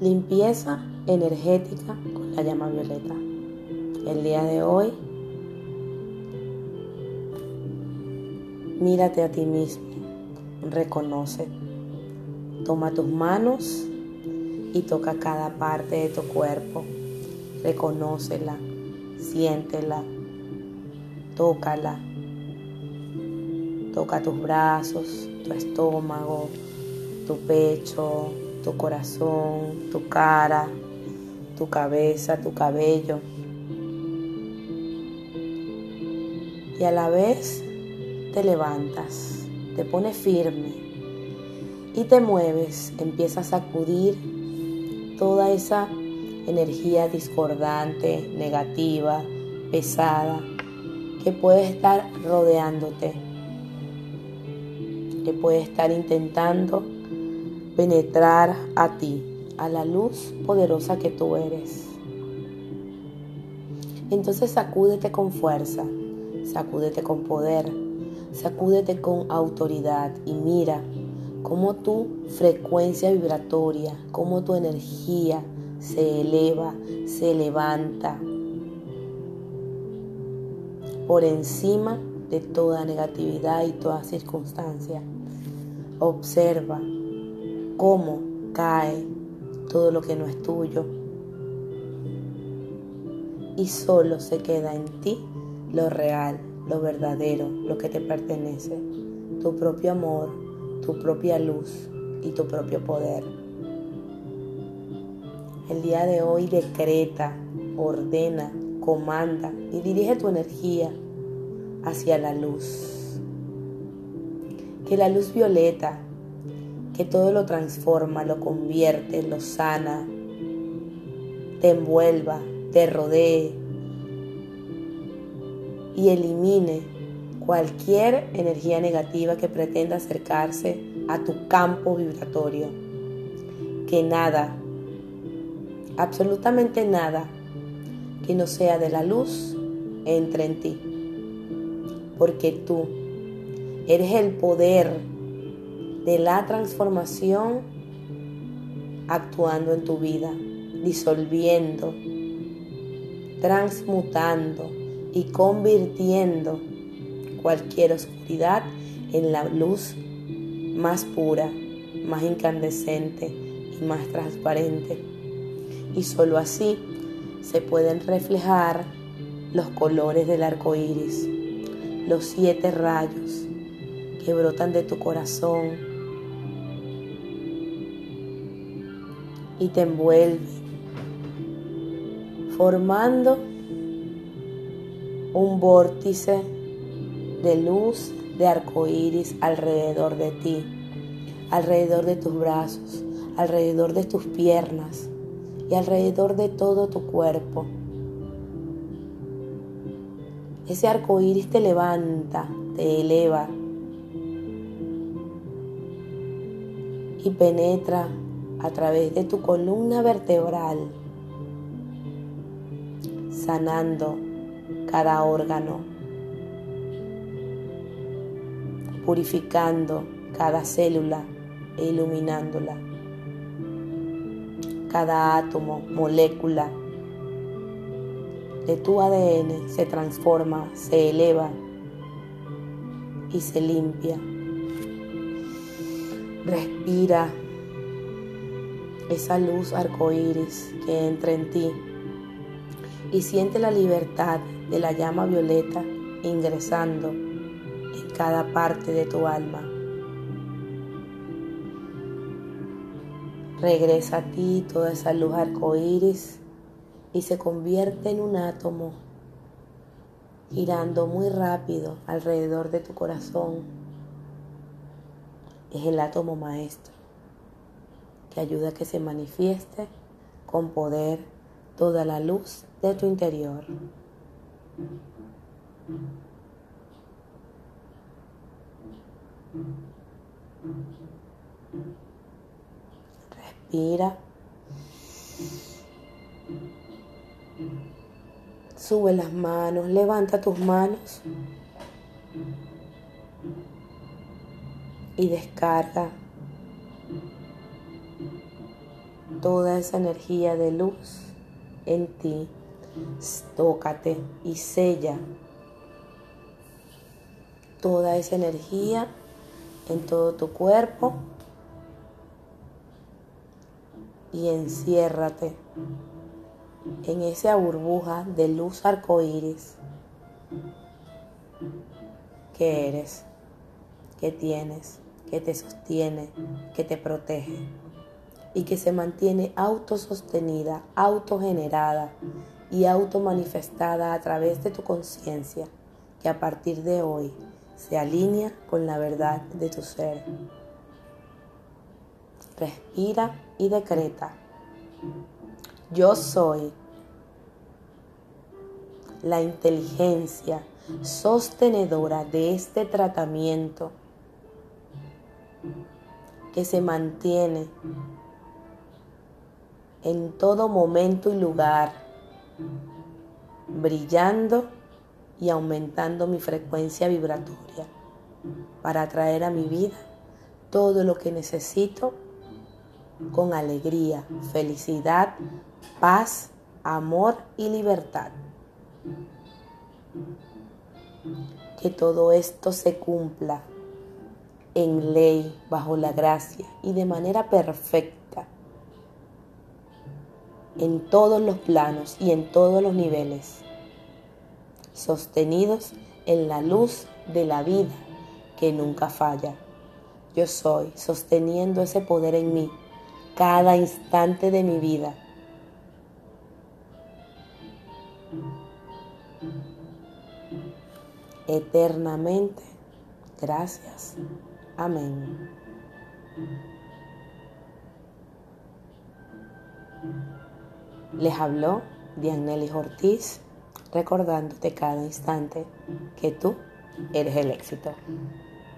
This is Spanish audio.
Limpieza energética con la llama violeta. El día de hoy, mírate a ti mismo, reconoce, toma tus manos y toca cada parte de tu cuerpo, reconócela, siéntela, tócala, toca tus brazos, tu estómago, tu pecho, tu corazón, tu cara, tu cabeza, tu cabello. Y a la vez te levantas, te pones firme y te mueves, empiezas a sacudir toda esa energía discordante, negativa, pesada, que puede estar rodeándote, que puede estar intentando penetrar a ti, a la luz poderosa que tú eres. Entonces sacúdete con fuerza, sacúdete con poder, sacúdete con autoridad y mira cómo tu frecuencia vibratoria, cómo tu energía se eleva, se levanta por encima de toda negatividad y toda circunstancia. Observa cómo cae todo lo que no es tuyo. Y solo se queda en ti lo real, lo verdadero, lo que te pertenece, tu propio amor, tu propia luz y tu propio poder. El día de hoy decreta, ordena, comanda y dirige tu energía hacia la luz. Que la luz violeta que todo lo transforma, lo convierte, lo sana, te envuelva, te rodee y elimine cualquier energía negativa que pretenda acercarse a tu campo vibratorio. Que nada, absolutamente nada que no sea de la luz entre en ti. Porque tú eres el poder de la transformación actuando en tu vida, disolviendo, transmutando y convirtiendo cualquier oscuridad en la luz más pura, más incandescente y más transparente. Y solo así se pueden reflejar los colores del arco iris, los siete rayos que brotan de tu corazón y te envuelve, formando un vórtice de luz de arco iris alrededor de ti, alrededor de tus brazos, alrededor de tus piernas y alrededor de todo tu cuerpo. Ese arco iris te levanta, te eleva y penetra a través de tu columna vertebral, sanando cada órgano, purificando cada célula e iluminándola. Cada átomo, molécula de tu ADN se transforma, se eleva y se limpia. Respira esa luz arcoíris que entra en ti y siente la libertad de la llama violeta ingresando en cada parte de tu alma. Regresa a ti toda esa luz arcoíris y se convierte en un átomo girando muy rápido alrededor de tu corazón. Es el átomo maestro que ayuda a que se manifieste con poder toda la luz de tu interior. Respira. Sube las manos, levanta tus manos y descarga toda esa energía de luz en ti. Tócate y sella toda esa energía en todo tu cuerpo y enciérrate en esa burbuja de luz arcoíris que eres, que tienes, que te sostiene, que te protege y que se mantiene autosostenida, autogenerada y automanifestada a través de tu conciencia, que a partir de hoy se alinea con la verdad de tu ser. Respira y decreta. Yo soy la inteligencia sostenedora de este tratamiento que se mantiene en todo momento y lugar, brillando y aumentando mi frecuencia vibratoria para atraer a mi vida todo lo que necesito con alegría, felicidad, paz, amor y libertad. Que todo esto se cumpla en ley, bajo la gracia y de manera perfecta en todos los planos y en todos los niveles, sostenidos en la luz de la vida que nunca falla. Yo soy sosteniendo ese poder en mí cada instante de mi vida. Eternamente. Gracias. Amén. Les habló Dianelis Ortiz, recordándote cada instante que tú eres el éxito.